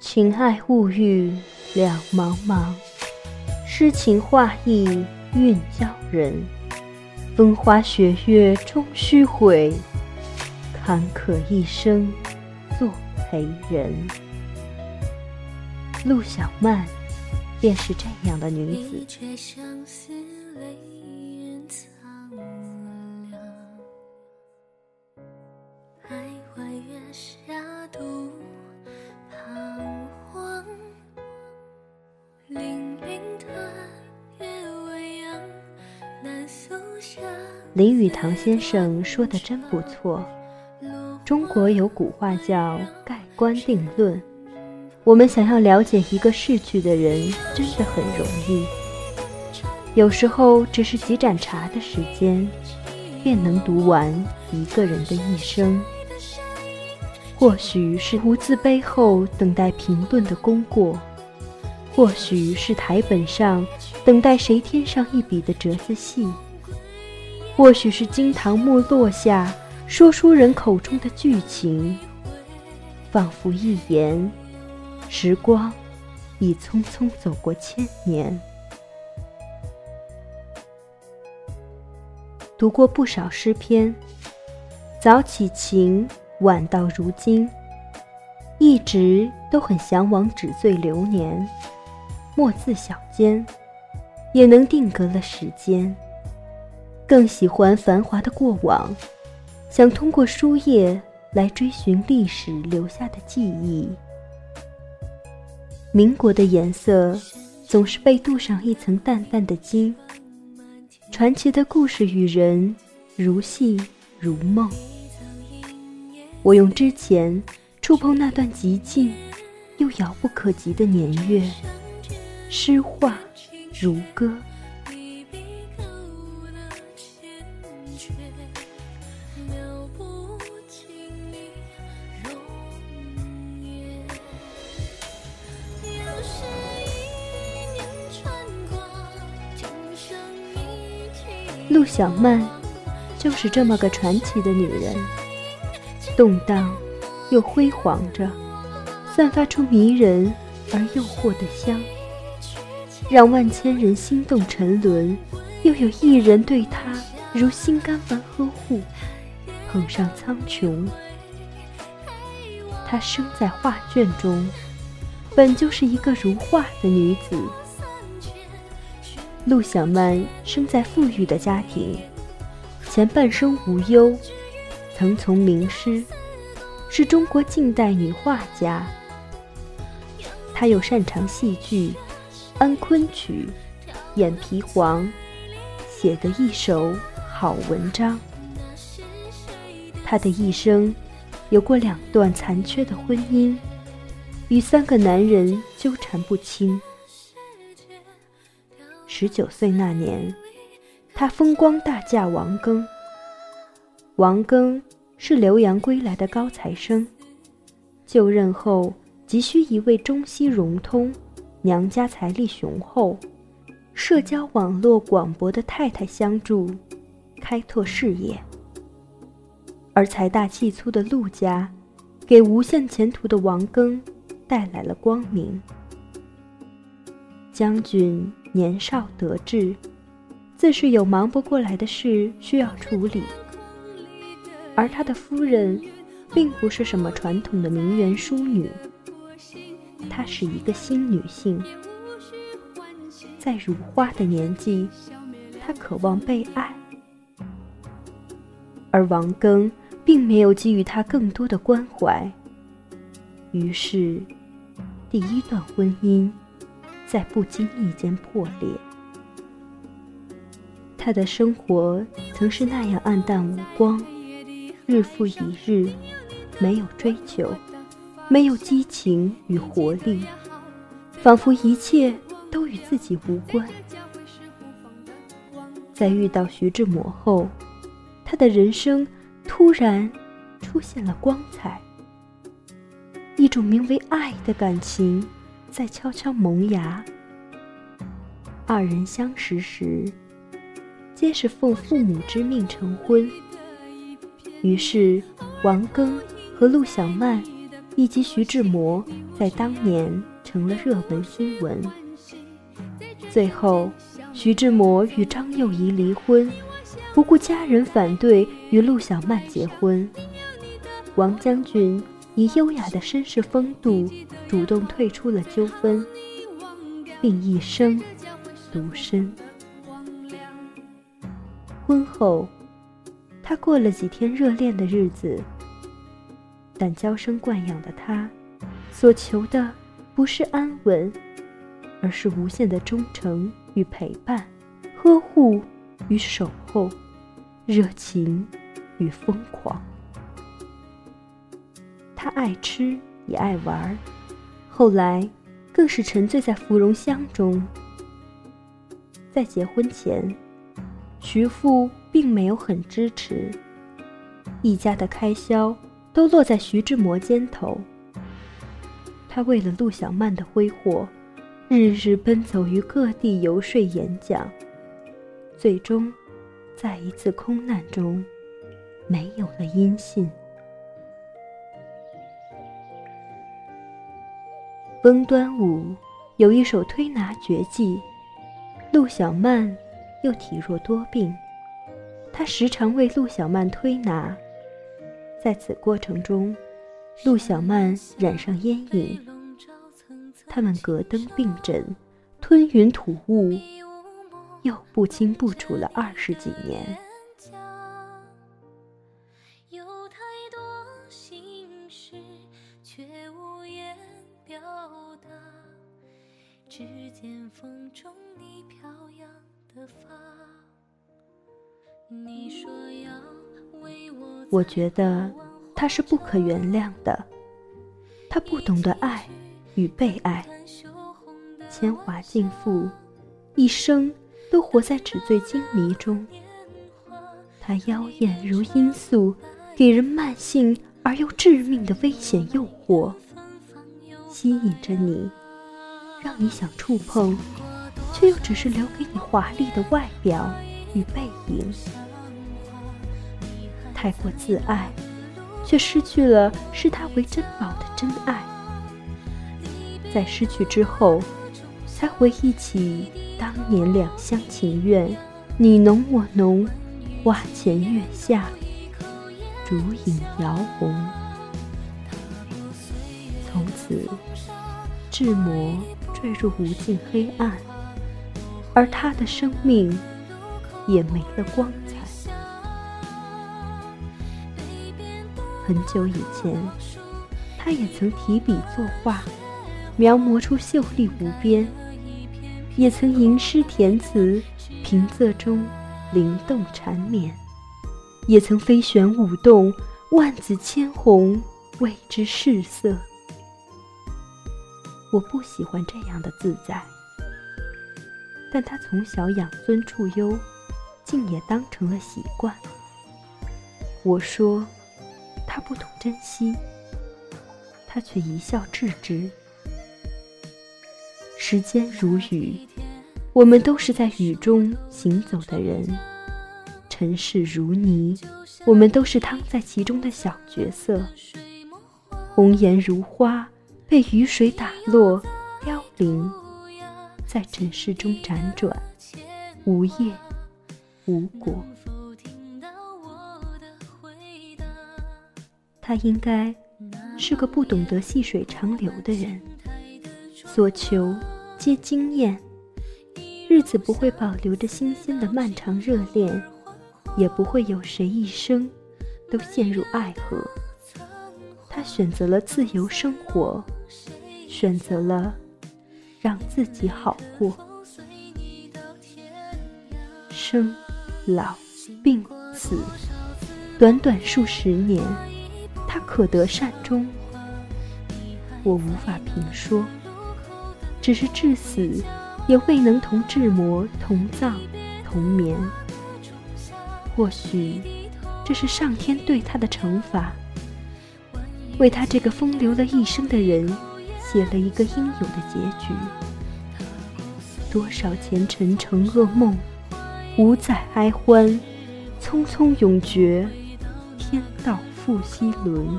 情爱物欲两茫茫，诗情画意韵教人。风花雪月终须悔，坎坷一生作陪人。陆小曼便是这样的女子。林语堂先生说的真不错。中国有古话叫“盖棺定论”，我们想要了解一个逝去的人，真的很容易。有时候只是几盏茶的时间，便能读完一个人的一生。或许是无字碑后等待评论的功过，或许是台本上等待谁添上一笔的折子戏。或许是惊堂木落下，说书人口中的剧情，仿佛一言，时光已匆匆走过千年。读过不少诗篇，早起情，晚到如今，一直都很向往纸醉流年，墨字小笺，也能定格了时间。更喜欢繁华的过往，想通过书页来追寻历史留下的记忆。民国的颜色总是被镀上一层淡淡的金，传奇的故事与人如戏如梦。我用之前触碰那段极近又遥不可及的年月，诗画如歌。小曼就是这么个传奇的女人，动荡又辉煌着，散发出迷人而诱惑的香，让万千人心动沉沦。又有一人对她如心肝般呵护，捧上苍穹。她生在画卷中，本就是一个如画的女子。陆小曼生在富裕的家庭，前半生无忧，曾从名师，是中国近代女画家。她又擅长戏剧，安昆曲，演皮黄，写得一手好文章。她的一生有过两段残缺的婚姻，与三个男人纠缠不清。十九岁那年，她风光大嫁王庚。王庚是留洋归来的高材生，就任后急需一位中西融通、娘家财力雄厚、社交网络广博的太太相助，开拓事业。而财大气粗的陆家，给无限前途的王庚带来了光明。将军。年少得志，自是有忙不过来的事需要处理。而他的夫人，并不是什么传统的名媛淑女，她是一个新女性，在如花的年纪，她渴望被爱。而王庚并没有给予她更多的关怀，于是，第一段婚姻。在不经意间破裂，他的生活曾是那样暗淡无光，日复一日，没有追求，没有激情与活力，仿佛一切都与自己无关。在遇到徐志摩后，他的人生突然出现了光彩，一种名为爱的感情。在悄悄萌芽。二人相识时，皆是奉父母之命成婚。于是，王庚和陆小曼以及徐志摩在当年成了热门新闻。最后，徐志摩与张幼仪离婚，不顾家人反对，与陆小曼结婚。王将军以优雅的绅士风度，主动退出了纠纷，并一生独身。婚后，他过了几天热恋的日子。但娇生惯养的他，所求的不是安稳，而是无限的忠诚与陪伴，呵护与守候，热情与疯狂。他爱吃也爱玩，后来更是沉醉在芙蓉香中。在结婚前，徐父并没有很支持，一家的开销。都落在徐志摩肩头。他为了陆小曼的挥霍，日日奔走于各地游说演讲，最终，在一次空难中，没有了音信。翁端午有一首推拿绝技，陆小曼又体弱多病，他时常为陆小曼推拿。在此过程中，陆小曼染上烟瘾，他们隔灯并枕，吞云吐雾，又不清不楚了二十几年。我觉得他是不可原谅的，他不懂得爱与被爱，铅华尽付，一生都活在纸醉金迷中。他妖艳如罂粟，给人慢性而又致命的危险诱惑，吸引着你，让你想触碰，却又只是留给你华丽的外表与背影。太过自爱，却失去了视他为珍宝的真爱。在失去之后，才回忆起当年两厢情愿，你浓我浓，花前月下，烛影摇红。从此，志摩坠入无尽黑暗，而他的生命也没了光彩。很久以前，他也曾提笔作画，描摹出秀丽无边；也曾吟诗填词，平仄中灵动缠绵；也曾飞旋舞动，万紫千红，为之试色。我不喜欢这样的自在，但他从小养尊处优，竟也当成了习惯。我说。他不懂珍惜，他却一笑置之。时间如雨，我们都是在雨中行走的人；尘世如泥，我们都是趟在其中的小角色。红颜如花，被雨水打落，凋零，在尘世中辗转，无叶无果。他应该是个不懂得细水长流的人，所求皆经验，日子不会保留着新鲜的漫长热恋，也不会有谁一生都陷入爱河。他选择了自由生活，选择了让自己好过。生、老、病、死，短短数十年。他可得善终，我无法评说。只是至死，也未能同志摩同葬同眠。或许，这是上天对他的惩罚，为他这个风流了一生的人，写了一个应有的结局。多少前尘成噩梦，五载哀欢，匆匆永绝，天道。复西轮，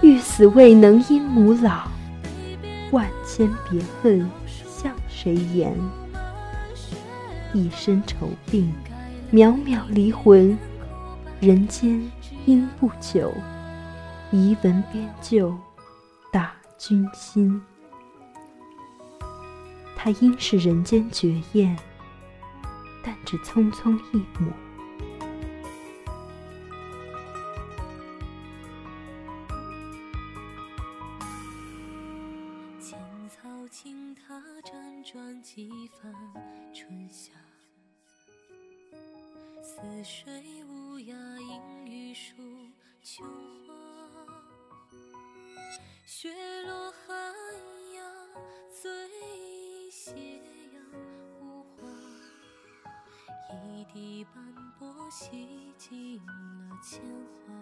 欲死未能因母老，万千别恨向谁言？一身愁病，渺渺离魂，人间应不久，遗文边就君心。他应是人间绝艳，但只匆匆一抹。转几番春夏，似水无涯，映玉树秋花。雪一地斑驳，洗尽了铅华。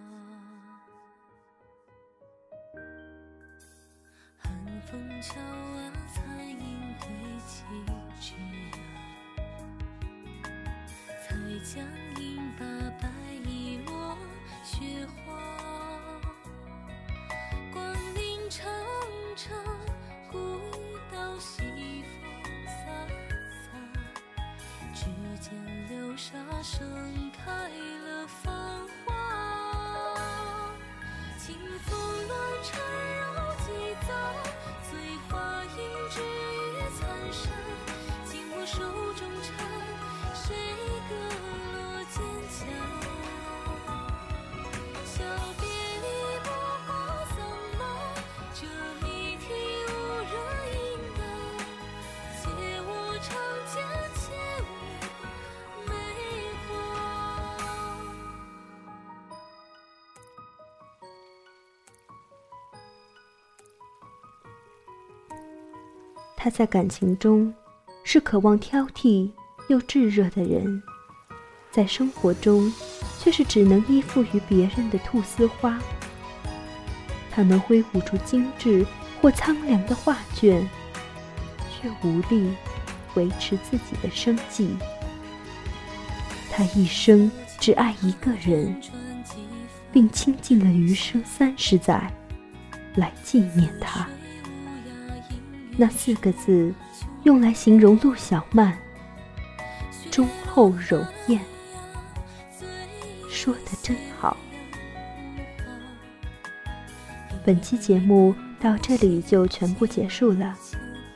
寒风敲啊，残影。堆积枝桠，才将银把白他在感情中。是渴望挑剔又炙热的人，在生活中却是只能依附于别人的菟丝花。他能挥舞出精致或苍凉的画卷，却无力维持自己的生计。他一生只爱一个人，并倾尽了余生三十载来纪念他。那四个字。用来形容陆小曼忠厚柔艳，说的真好。本期节目到这里就全部结束了，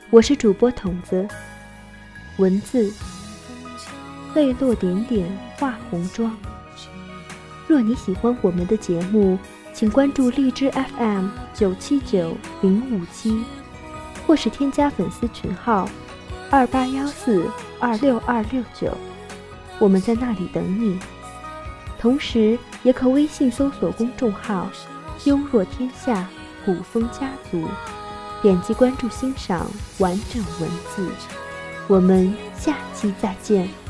我是主播筒子，文字泪落点点画红妆。若你喜欢我们的节目，请关注荔枝 FM 九七九零五七。或是添加粉丝群号二八幺四二六二六九，我们在那里等你。同时，也可微信搜索公众号“优若天下古风家族”，点击关注欣赏完整文字。我们下期再见。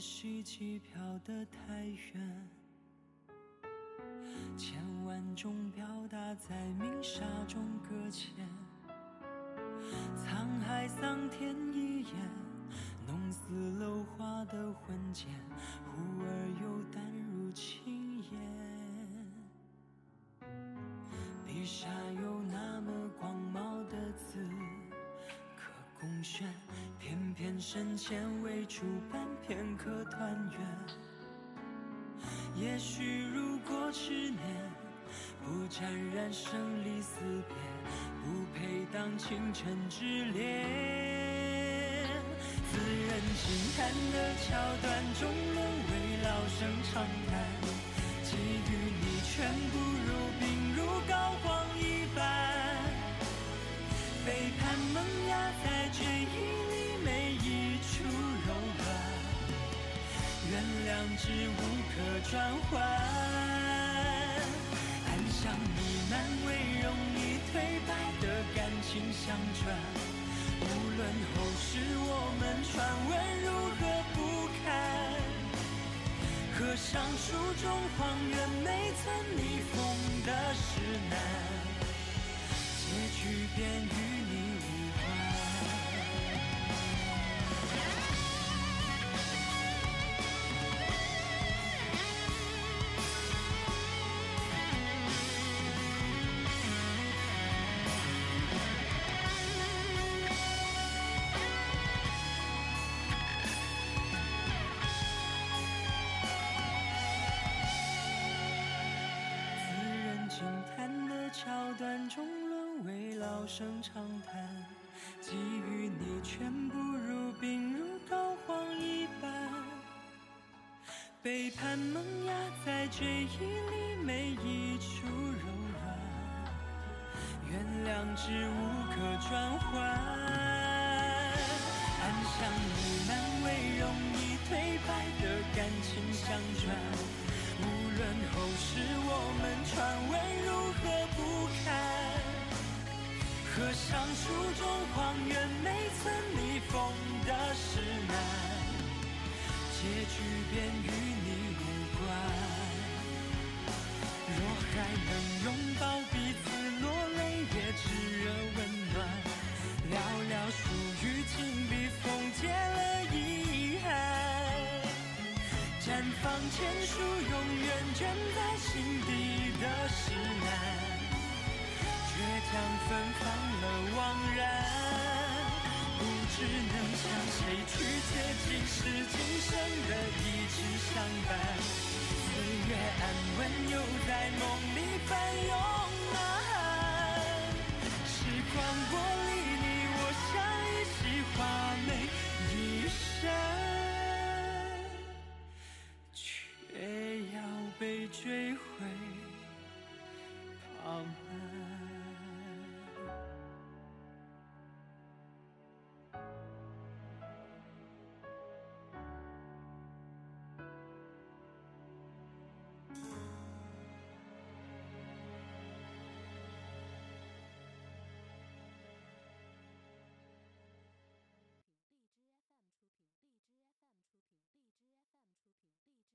希冀飘得太远，千万种表达在明沙中搁浅。沧海桑田一眼，弄死楼花的魂剑，忽而又淡如轻烟。笔下有那么广袤的字。可供选身前为主半片刻团圆。也许如果执念不沾染生离死别，不配当倾城之恋。自认轻叹的桥段终沦为老生常谈，给予你全部转换，暗香弥漫为容易颓败的感情相传。无论后世我们传闻如何不堪，合上书中荒原没曾逆风的石难，结局便与声长叹，给予你全部如冰如膏肓一般，背叛萌芽在追忆里每一处柔软，原谅只无可转换。暗香弥漫为容易颓败的感情相传。无论后世我们传闻如何不堪，合上书中荒原没曾逆风的石难，结局便与你无关。若还能拥抱彼此，落泪也炽热温暖，寥寥数语，紧笔锋结了遗憾。绽放千树，永远卷在心底的诗楠，倔强芬芳了惘然。不知能向谁去借今世今生的一直相伴。岁月安稳，又在梦里翻涌呐喊。时光玻璃你我像一袭华美衣衫。却要被追回。